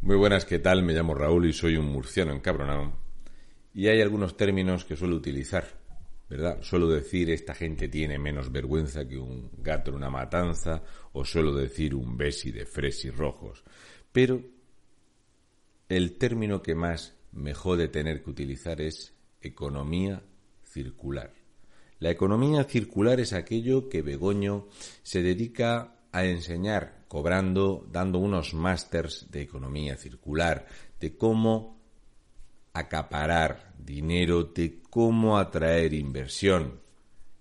Muy buenas, ¿qué tal? Me llamo Raúl y soy un murciano encabronado. Y hay algunos términos que suelo utilizar, ¿verdad? Suelo decir esta gente tiene menos vergüenza que un gato en una matanza, o suelo decir un besi de fresis rojos. Pero el término que más me jode tener que utilizar es economía circular. La economía circular es aquello que Begoño se dedica a enseñar cobrando, dando unos másters de economía circular, de cómo acaparar dinero, de cómo atraer inversión,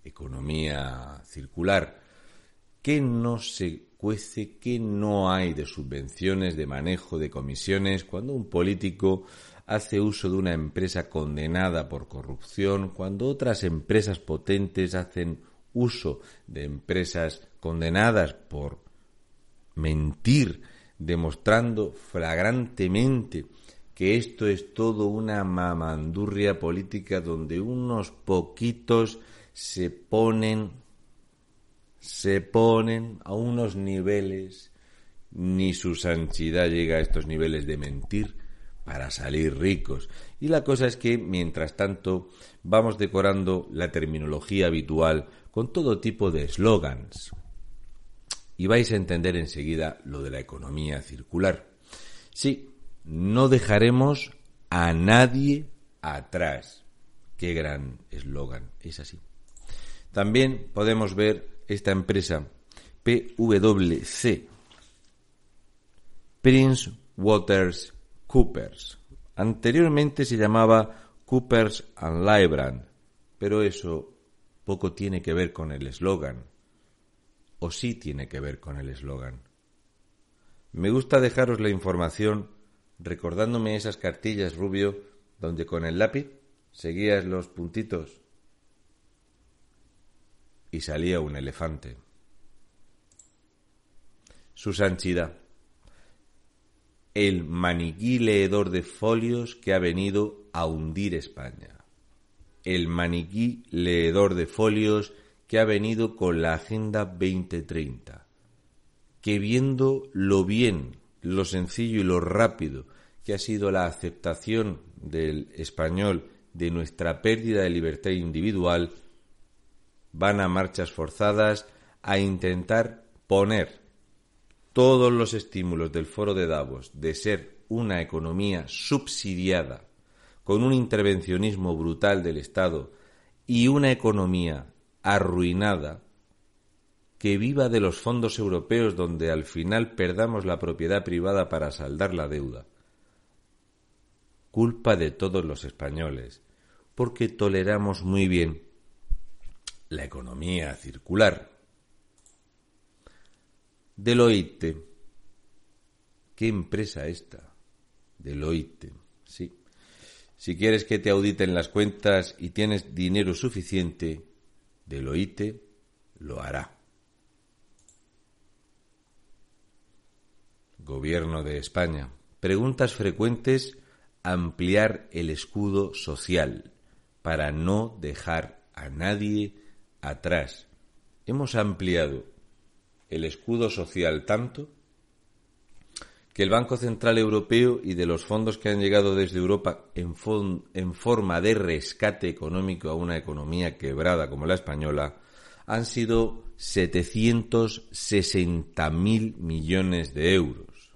economía circular, que no se cuece, que no hay de subvenciones, de manejo de comisiones, cuando un político hace uso de una empresa condenada por corrupción, cuando otras empresas potentes hacen uso de empresas condenadas por mentir, demostrando flagrantemente que esto es todo una mamandurria política donde unos poquitos se ponen se ponen a unos niveles ni su santidad llega a estos niveles de mentir para salir ricos. Y la cosa es que, mientras tanto, vamos decorando la terminología habitual con todo tipo de eslogans, y vais a entender enseguida lo de la economía circular. Sí, no dejaremos a nadie atrás. Qué gran eslogan, es así. También podemos ver esta empresa PwC, Prince Waters Coopers. Anteriormente se llamaba Coopers and Lybrand, pero eso poco tiene que ver con el eslogan o sí tiene que ver con el eslogan. Me gusta dejaros la información recordándome esas cartillas rubio donde con el lápiz seguías los puntitos y salía un elefante. Su santidad. El maniquí leedor de folios que ha venido a hundir España. El maniquí leedor de folios que ha venido con la Agenda 2030, que viendo lo bien, lo sencillo y lo rápido que ha sido la aceptación del español de nuestra pérdida de libertad individual, van a marchas forzadas a intentar poner todos los estímulos del foro de Davos de ser una economía subsidiada, con un intervencionismo brutal del Estado y una economía arruinada que viva de los fondos europeos donde al final perdamos la propiedad privada para saldar la deuda. Culpa de todos los españoles, porque toleramos muy bien la economía circular. Deloitte. ¿Qué empresa esta? Deloitte, sí. Si quieres que te auditen las cuentas y tienes dinero suficiente, Deloitte lo hará. Gobierno de España. Preguntas frecuentes. Ampliar el escudo social para no dejar a nadie atrás. Hemos ampliado el escudo social tanto que el Banco Central Europeo y de los fondos que han llegado desde Europa en, forma de rescate económico a una economía quebrada como la española han sido 760.000 millones de euros.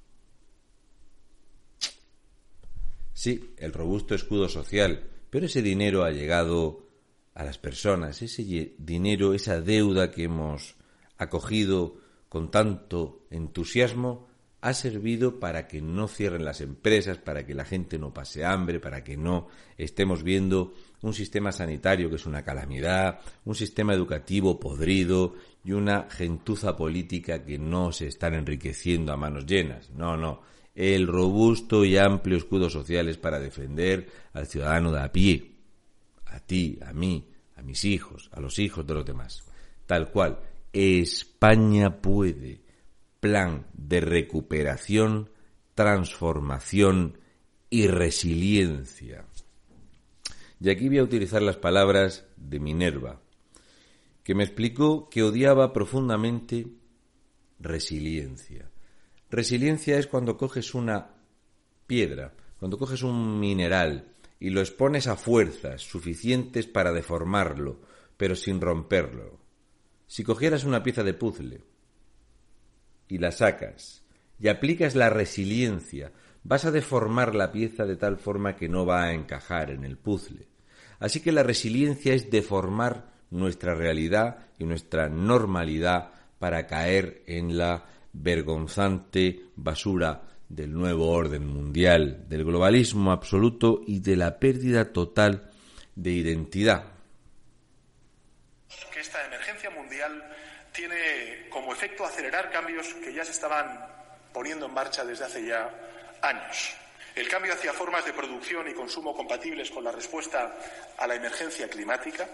Sí, el robusto escudo social, pero ese dinero ha llegado a las personas, ese dinero, esa deuda que hemos acogido con tanto entusiasmo, ha servido para que no cierren las empresas, para que la gente no pase hambre, para que no estemos viendo un sistema sanitario que es una calamidad, un sistema educativo podrido y una gentuza política que no se están enriqueciendo a manos llenas. No, no. el robusto y amplio escudo social es para defender al ciudadano de a pie, a ti, a mí, a mis hijos, a los hijos de los demás. Tal cual, España puede. Plan de recuperación, transformación y resiliencia. Y aquí voy a utilizar las palabras de Minerva, que me explicó que odiaba profundamente resiliencia. Resiliencia es cuando coges una piedra, cuando coges un mineral y lo expones a fuerzas suficientes para deformarlo, pero sin romperlo. Si cogieras una pieza de puzzle y la sacas y aplicas la resiliencia, vas a deformar la pieza de tal forma que no va a encajar en el puzzle. Así que la resiliencia es deformar nuestra realidad y nuestra normalidad para caer en la vergonzante basura del nuevo orden mundial, del globalismo absoluto y de la pérdida total de identidad. Esta emergencia mundial tiene como efecto acelerar cambios que ya se estaban poniendo en marcha desde hace ya años. El cambio hacia formas de producción y consumo compatibles con la respuesta a la emergencia climática,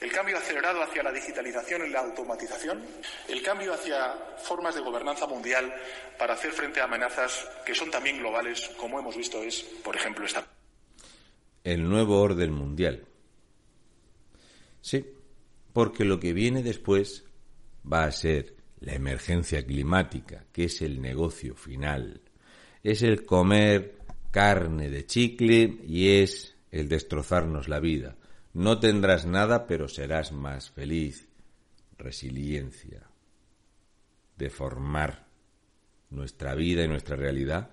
el cambio acelerado hacia la digitalización y la automatización, el cambio hacia formas de gobernanza mundial para hacer frente a amenazas que son también globales, como hemos visto es, por ejemplo, esta. El nuevo orden mundial. Sí, porque lo que viene después va a ser la emergencia climática, que es el negocio final. Es el comer carne de chicle y es el destrozarnos la vida. No tendrás nada, pero serás más feliz. Resiliencia. Deformar nuestra vida y nuestra realidad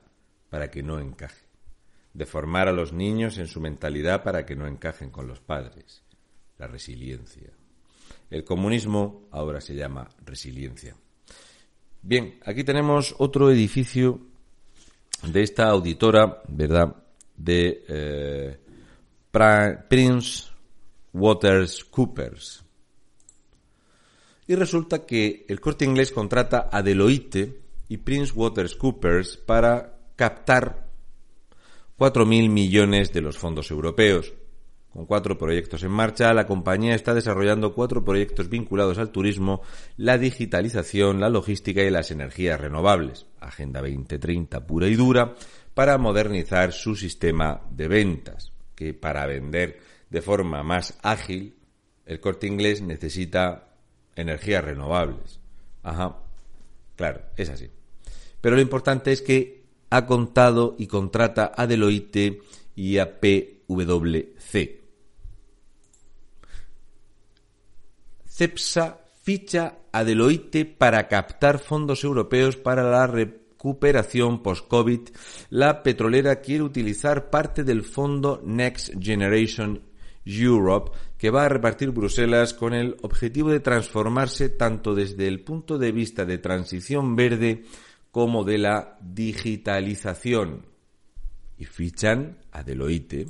para que no encaje. Deformar a los niños en su mentalidad para que no encajen con los padres. La resiliencia. El comunismo ahora se llama resiliencia. Bien, aquí tenemos otro edificio de esta auditora, ¿verdad? De eh, Prince Waters Coopers. Y resulta que el corte inglés contrata a Deloitte y Prince Waters Coopers para captar 4.000 millones de los fondos europeos. Con cuatro proyectos en marcha, la compañía está desarrollando cuatro proyectos vinculados al turismo, la digitalización, la logística y las energías renovables. Agenda 2030 pura y dura para modernizar su sistema de ventas, que para vender de forma más ágil, el corte inglés necesita energías renovables. Ajá, claro, es así. Pero lo importante es que ha contado y contrata a Deloitte y a PwC. CEPSA ficha a Deloitte para captar fondos europeos para la recuperación post-COVID. La petrolera quiere utilizar parte del fondo Next Generation Europe, que va a repartir Bruselas con el objetivo de transformarse tanto desde el punto de vista de transición verde como de la digitalización. Y fichan a Deloitte.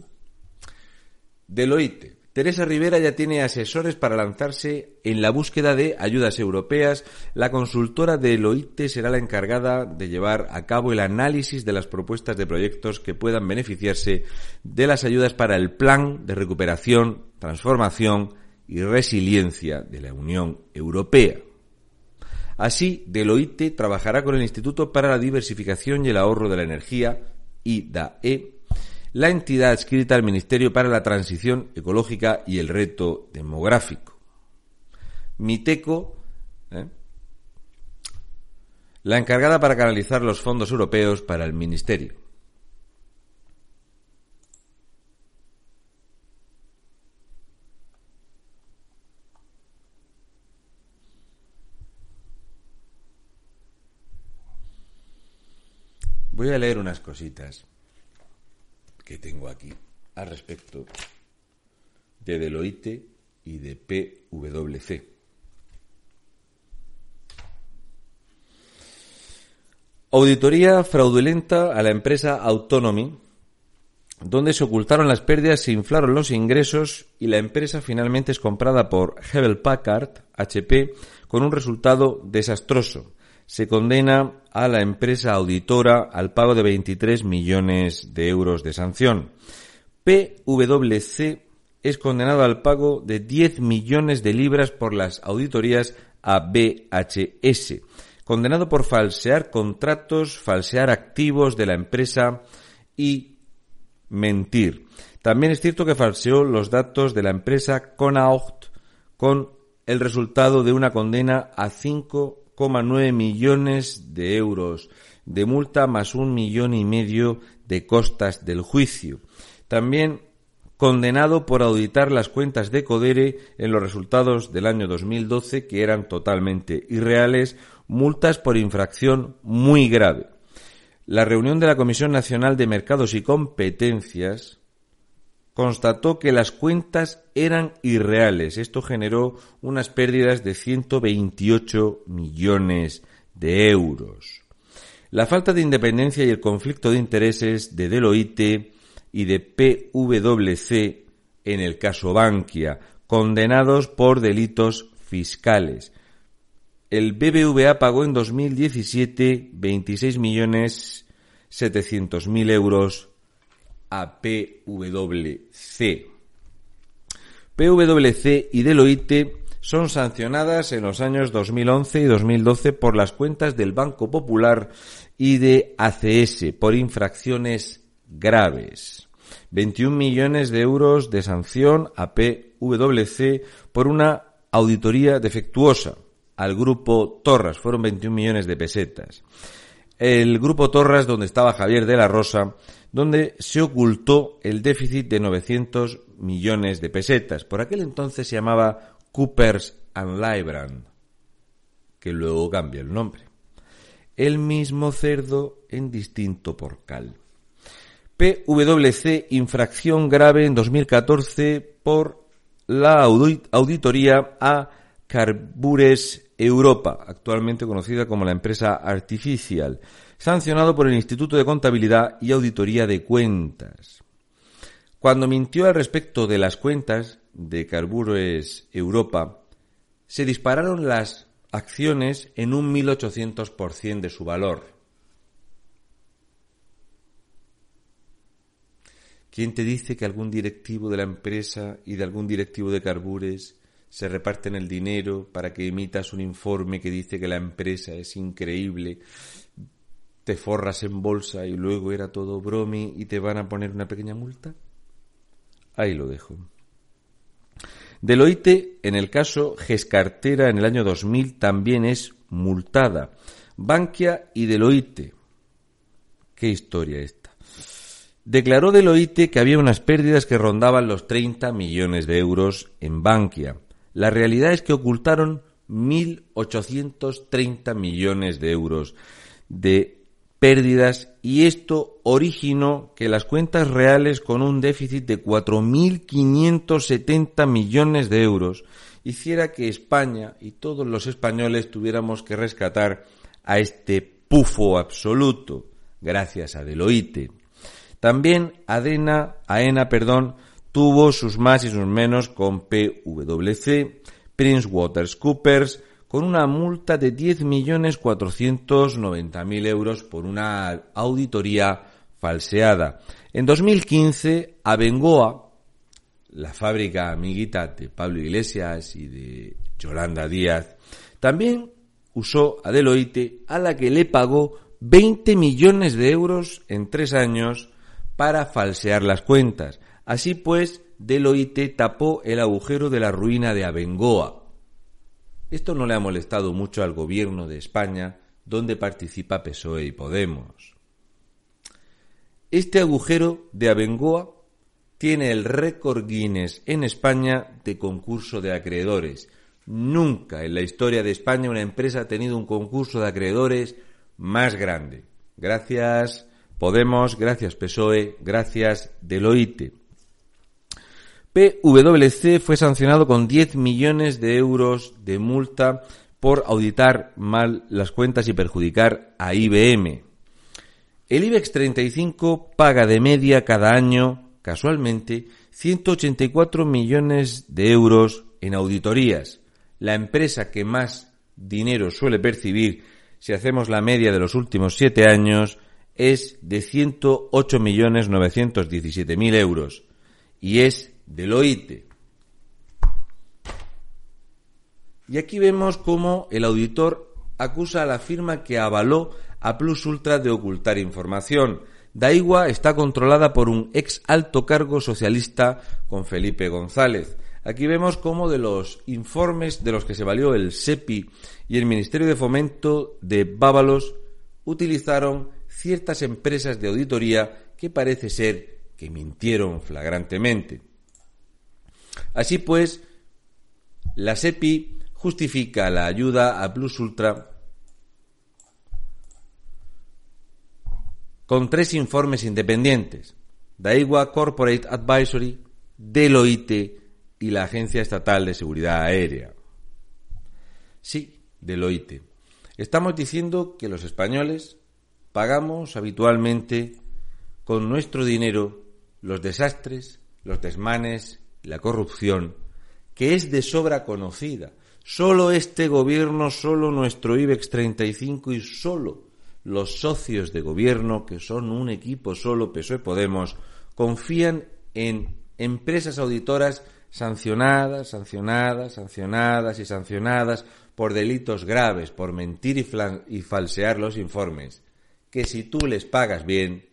Deloitte, Teresa Rivera ya tiene asesores para lanzarse en la búsqueda de ayudas europeas. La consultora de Eloite será la encargada de llevar a cabo el análisis de las propuestas de proyectos que puedan beneficiarse de las ayudas para el plan de recuperación, transformación y resiliencia de la Unión Europea. Así, Deloitte trabajará con el Instituto para la Diversificación y el Ahorro de la Energía, IDAE, la entidad adscrita al Ministerio para la Transición Ecológica y el Reto Demográfico. Miteco, ¿eh? la encargada para canalizar los fondos europeos para el Ministerio. Voy a leer unas cositas que tengo aquí al respecto de Deloitte y de PwC. Auditoría fraudulenta a la empresa Autonomy, donde se ocultaron las pérdidas, se inflaron los ingresos y la empresa finalmente es comprada por Hebel Packard, HP, con un resultado desastroso se condena a la empresa auditora al pago de 23 millones de euros de sanción. PwC es condenado al pago de 10 millones de libras por las auditorías a BHS, condenado por falsear contratos, falsear activos de la empresa y mentir. También es cierto que falseó los datos de la empresa Conault con el resultado de una condena a 5,9 millones de euros de multa más un millón y medio de costas del juicio. También condenado por auditar las cuentas de Codere en los resultados del año 2012 que eran totalmente irreales, multas por infracción muy grave. La reunión de la Comisión Nacional de Mercados y Competencias constató que las cuentas eran irreales. Esto generó unas pérdidas de 128 millones de euros. La falta de independencia y el conflicto de intereses de Deloitte y de PwC en el caso Bankia, condenados por delitos fiscales. El BBVA pagó en 2017 26 millones mil euros PwC. PwC y Deloitte son sancionadas en los años 2011 y 2012 por las cuentas del Banco Popular y de ACS por infracciones graves. 21 millones de euros de sanción a PwC por una auditoría defectuosa. Al grupo Torras fueron 21 millones de pesetas. El grupo Torras, donde estaba Javier de la Rosa, donde se ocultó el déficit de 900 millones de pesetas. Por aquel entonces se llamaba Coopers and Lybrand, que luego cambia el nombre. El mismo cerdo en distinto porcal. PwC infracción grave en 2014 por la auditoría a Carbures Europa, actualmente conocida como la empresa Artificial, sancionado por el Instituto de Contabilidad y Auditoría de Cuentas. Cuando mintió al respecto de las cuentas de Carbures Europa, se dispararon las acciones en un 1800% de su valor. ¿Quién te dice que algún directivo de la empresa y de algún directivo de Carbures se reparten el dinero para que emitas un informe que dice que la empresa es increíble, te forras en bolsa y luego era todo bromi y te van a poner una pequeña multa? Ahí lo dejo. Deloitte, en el caso Gescartera en el año 2000, también es multada. Bankia y Deloitte. ¿Qué historia esta? Declaró Deloitte que había unas pérdidas que rondaban los 30 millones de euros en Bankia. La realidad es que ocultaron 1.830 millones de euros de pérdidas y esto originó que las cuentas reales con un déficit de 4.570 millones de euros hiciera que España y todos los españoles tuviéramos que rescatar a este pufo absoluto gracias a Deloitte. También Adena, AENA, perdón, tuvo sus más y sus menos con PwC, Prince Waters Coopers, con una multa de 10.490.000 euros por una auditoría falseada. En 2015, Abengoa, la fábrica amiguita de Pablo Iglesias y de Yolanda Díaz, también usó a Deloitte, a la que le pagó 20 millones de euros en tres años para falsear las cuentas. Así pues, Deloitte tapó el agujero de la ruina de Abengoa. Esto no le ha molestado mucho al gobierno de España, donde participa PSOE y Podemos. Este agujero de Abengoa tiene el récord Guinness en España de concurso de acreedores. Nunca en la historia de España una empresa ha tenido un concurso de acreedores más grande. Gracias Podemos, gracias PSOE, gracias Deloitte. PwC fue sancionado con 10 millones de euros de multa por auditar mal las cuentas y perjudicar a IBM. El IBEX 35 paga de media cada año, casualmente, 184 millones de euros en auditorías. La empresa que más dinero suele percibir si hacemos la media de los últimos siete años, es de 108.917.000 euros y es del OIT. Y aquí vemos cómo el auditor acusa a la firma que avaló a Plus Ultra de ocultar información. Daigua está controlada por un ex alto cargo socialista con Felipe González. Aquí vemos cómo de los informes de los que se valió el SEPI y el Ministerio de Fomento de Bábalos utilizaron ciertas empresas de auditoría que parece ser que mintieron flagrantemente. Así pues, la SEPI justifica la ayuda a Plus Ultra con tres informes independientes, Daigua Corporate Advisory, Deloitte y la Agencia Estatal de Seguridad Aérea. Sí, Deloitte. Estamos diciendo que los españoles pagamos habitualmente con nuestro dinero los desastres, los desmanes, la corrupción, que es de sobra conocida. Solo este gobierno, solo nuestro IBEX 35 y solo los socios de gobierno, que son un equipo solo PSOE Podemos, confían en empresas auditoras sancionadas, sancionadas, sancionadas y sancionadas por delitos graves, por mentir y, falsear los informes, que si tú les pagas bien,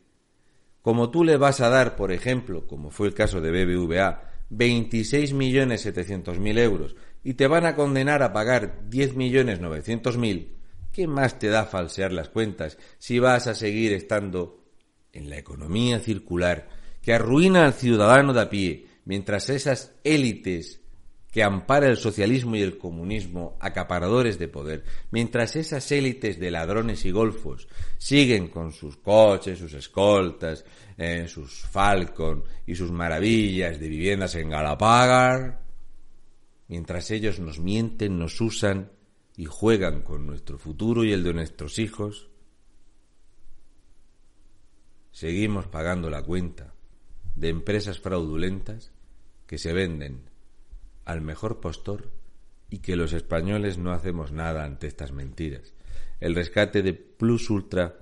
como tú le vas a dar, por ejemplo, como fue el caso de BBVA, 26.700.000 euros y te van a condenar a pagar 10.900.000, ¿qué más te da falsear las cuentas si vas a seguir estando en la economía circular que arruina al ciudadano de a pie, mientras esas élites que ampara el socialismo y el comunismo, acaparadores de poder, mientras esas élites de ladrones y golfos siguen con sus coches, sus escoltas, eh, sus Falcon y sus maravillas de viviendas en Galapagar, mientras ellos nos mienten, nos usan y juegan con nuestro futuro y el de nuestros hijos, seguimos pagando la cuenta de empresas fraudulentas que se venden al mejor postor y que los españoles no hacemos nada ante estas mentiras. El rescate de Plus Ultra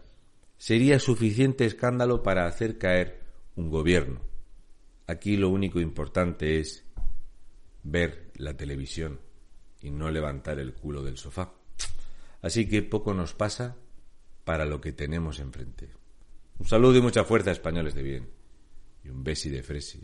sería suficiente escándalo para hacer caer un gobierno. Aquí lo único importante es ver la televisión y no levantar el culo del sofá. Así que poco nos pasa para lo que tenemos enfrente. Un saludo y mucha fuerza, españoles de bien. Y un besi de fresi.